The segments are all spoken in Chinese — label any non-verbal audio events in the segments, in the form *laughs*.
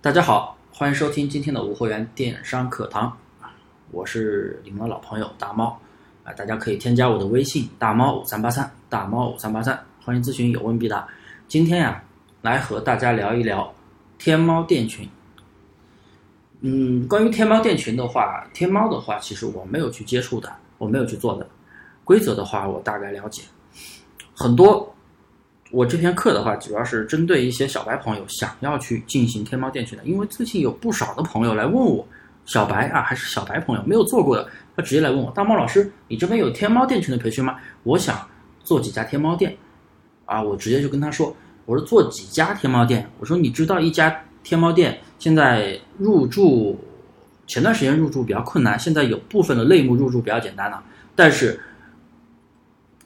大家好，欢迎收听今天的无货源电商课堂，我是你们的老朋友大猫啊，大家可以添加我的微信大猫五三八三大猫五三八三，欢迎咨询，有问必答。今天呀，来和大家聊一聊天猫店群。嗯，关于天猫店群的话，天猫的话，其实我没有去接触的，我没有去做的。规则的话，我大概了解很多。我这篇课的话，主要是针对一些小白朋友想要去进行天猫店群的，因为最近有不少的朋友来问我，小白啊还是小白朋友没有做过的，他直接来问我，大猫老师，你这边有天猫店群的培训吗？我想做几家天猫店，啊，我直接就跟他说，我说做几家天猫店，我说你知道一家天猫店现在入驻，前段时间入驻比较困难，现在有部分的类目入驻比较简单了，但是。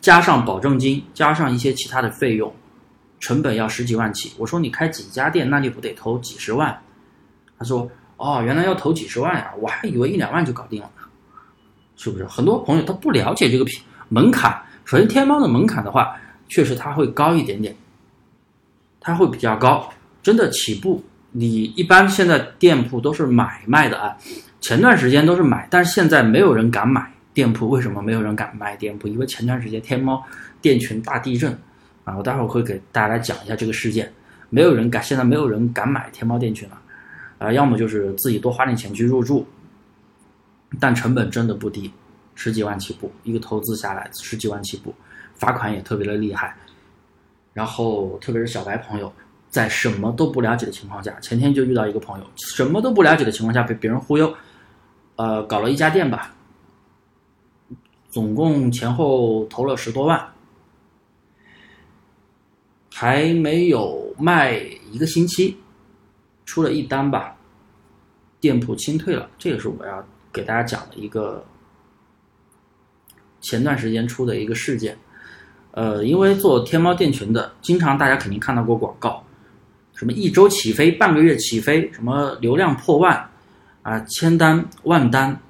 加上保证金，加上一些其他的费用，成本要十几万起。我说你开几家店，那你不得投几十万？他说哦，原来要投几十万呀，我还以为一两万就搞定了，是不是？很多朋友他不了解这个品门槛。首先，天猫的门槛的话，确实它会高一点点，它会比较高。真的起步，你一般现在店铺都是买卖的啊，前段时间都是买，但是现在没有人敢买。店铺为什么没有人敢卖店铺？因为前段时间天猫店群大地震啊！我待会儿会给大家来讲一下这个事件。没有人敢，现在没有人敢买天猫店群了，啊，要么就是自己多花点钱去入驻，但成本真的不低，十几万起步，一个投资下来十几万起步，罚款也特别的厉害。然后特别是小白朋友，在什么都不了解的情况下，前天就遇到一个朋友，什么都不了解的情况下被别人忽悠，呃，搞了一家店吧。总共前后投了十多万，还没有卖一个星期，出了一单吧，店铺清退了。这个是我要给大家讲的一个前段时间出的一个事件。呃，因为做天猫店群的，经常大家肯定看到过广告，什么一周起飞、半个月起飞，什么流量破万啊、千单万单，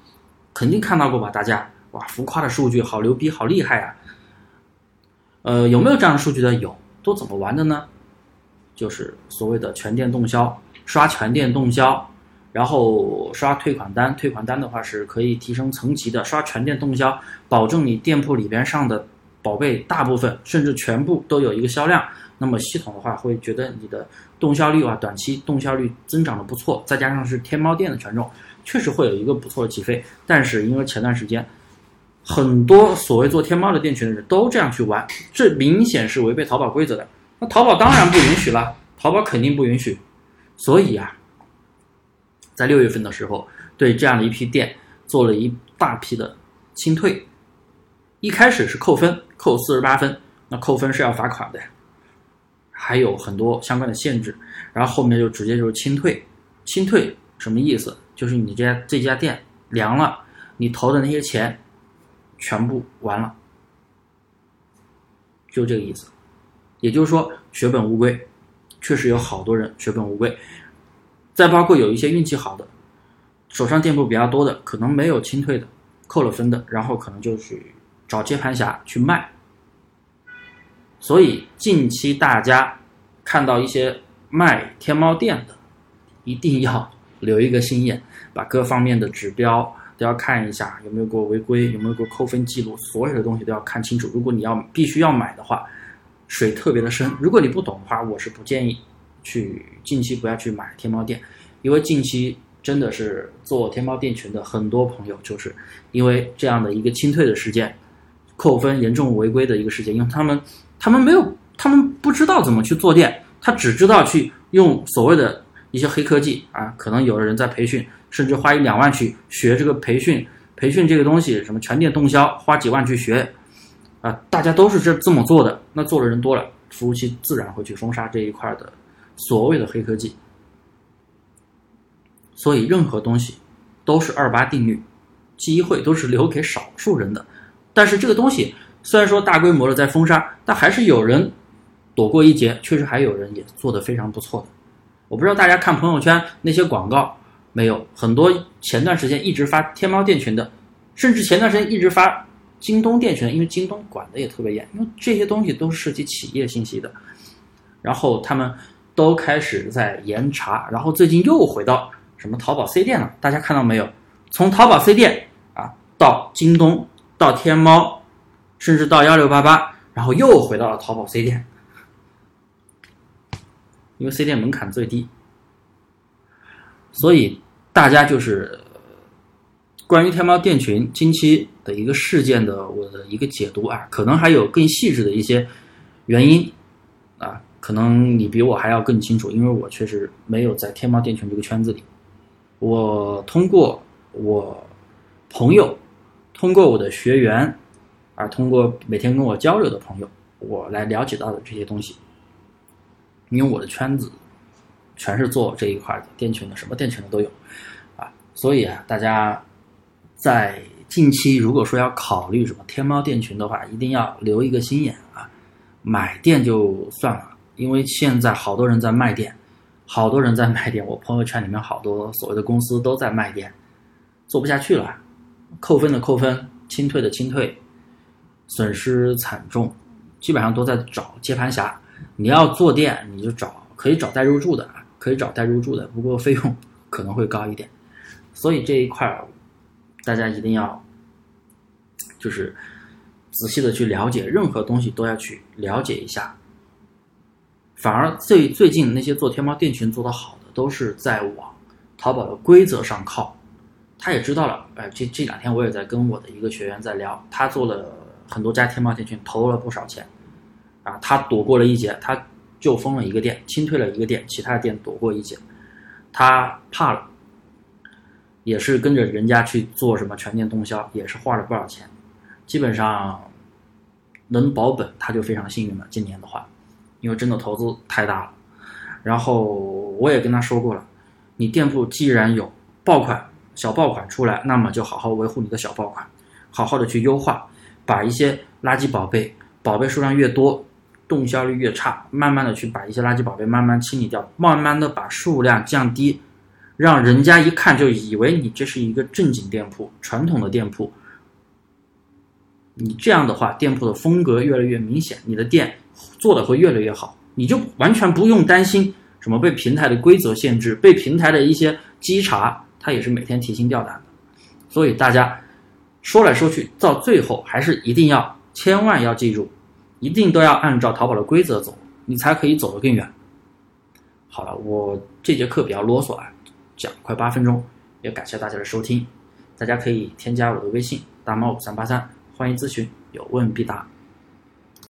肯定看到过吧？大家。哇，浮夸的数据，好牛逼，好厉害啊！呃，有没有这样的数据的？有，都怎么玩的呢？就是所谓的全店动销，刷全店动销，然后刷退款单，退款单的话是可以提升层级的，刷全店动销，保证你店铺里边上的宝贝大部分甚至全部都有一个销量，那么系统的话会觉得你的动销率啊，短期动销率增长的不错，再加上是天猫店的权重，确实会有一个不错的起飞。但是因为前段时间。很多所谓做天猫的店群的人都这样去玩，这明显是违背淘宝规则的。那淘宝当然不允许了，淘宝肯定不允许。所以啊，在六月份的时候，对这样的一批店做了一大批的清退。一开始是扣分，扣四十八分，那扣分是要罚款的，还有很多相关的限制。然后后面就直接就是清退，清退什么意思？就是你这家这家店凉了，你投的那些钱。全部完了，就这个意思。也就是说，血本无归，确实有好多人血本无归。再包括有一些运气好的，手上店铺比较多的，可能没有清退的，扣了分的，然后可能就去找接盘侠去卖。所以近期大家看到一些卖天猫店的，一定要留一个心眼，把各方面的指标。都要看一下有没有过违规，有没有过扣分记录，所有的东西都要看清楚。如果你要必须要买的话，水特别的深。如果你不懂的话，我是不建议去近期不要去买天猫店，因为近期真的是做天猫店群的很多朋友，就是因为这样的一个清退的事件，扣分严重违规的一个事件，因为他们他们没有，他们不知道怎么去做店，他只知道去用所谓的一些黑科技啊，可能有的人在培训。甚至花一两万去学这个培训，培训这个东西，什么全店动销，花几万去学，啊，大家都是这这么做的。那做的人多了，服务器自然会去封杀这一块的所谓的黑科技。所以任何东西都是二八定律，机会都是留给少数人的。但是这个东西虽然说大规模的在封杀，但还是有人躲过一劫，确实还有人也做得非常不错的。我不知道大家看朋友圈那些广告。没有很多前段时间一直发天猫店群的，甚至前段时间一直发京东店群，因为京东管的也特别严，因为这些东西都是涉及企业信息的。然后他们都开始在严查，然后最近又回到什么淘宝 C 店了，大家看到没有？从淘宝 C 店啊到京东，到天猫，甚至到幺六八八，然后又回到了淘宝 C 店，因为 C 店门槛最低，所以大家就是关于天猫店群近期的一个事件的我的一个解读啊，可能还有更细致的一些原因啊。可能你比我还要更清楚，因为我确实没有在天猫店群这个圈子里。我通过我朋友，通过我的学员，啊，通过每天跟我交流的朋友，我来了解到的这些东西。因为我的圈子全是做这一块的店群的，什么店群的都有，啊，所以啊，大家在近期如果说要考虑什么天猫店群的话，一定要留一个心眼啊，买店就算了。因为现在好多人在卖店，好多人在卖店，我朋友圈里面好多所谓的公司都在卖店，做不下去了，扣分的扣分，清退的清退，损失惨重，基本上都在找接盘侠。你要做店，你就找可以找代入驻的，可以找代入驻的，不过费用 *laughs* 可能会高一点。所以这一块儿，大家一定要就是仔细的去了解，任何东西都要去了解一下。反而最最近那些做天猫店群做得好的，都是在往淘宝的规则上靠。他也知道了，哎，这这两天我也在跟我的一个学员在聊，他做了很多家天猫店群，投了不少钱，啊，他躲过了一劫，他就封了一个店，清退了一个店，其他店躲过一劫，他怕了，也是跟着人家去做什么全店动销，也是花了不少钱，基本上能保本，他就非常幸运了。今年的话。因为真的投资太大了，然后我也跟他说过了，你店铺既然有爆款、小爆款出来，那么就好好维护你的小爆款，好好的去优化，把一些垃圾宝贝，宝贝数量越多，动销率越差，慢慢的去把一些垃圾宝贝慢慢清理掉，慢慢的把数量降低，让人家一看就以为你这是一个正经店铺、传统的店铺，你这样的话，店铺的风格越来越明显，你的店。做的会越来越好，你就完全不用担心什么被平台的规则限制，被平台的一些稽查，他也是每天提心吊胆的。所以大家说来说去，到最后还是一定要千万要记住，一定都要按照淘宝的规则走，你才可以走得更远。好了，我这节课比较啰嗦啊，讲快八分钟，也感谢大家的收听，大家可以添加我的微信大猫五三八三，欢迎咨询，有问必答。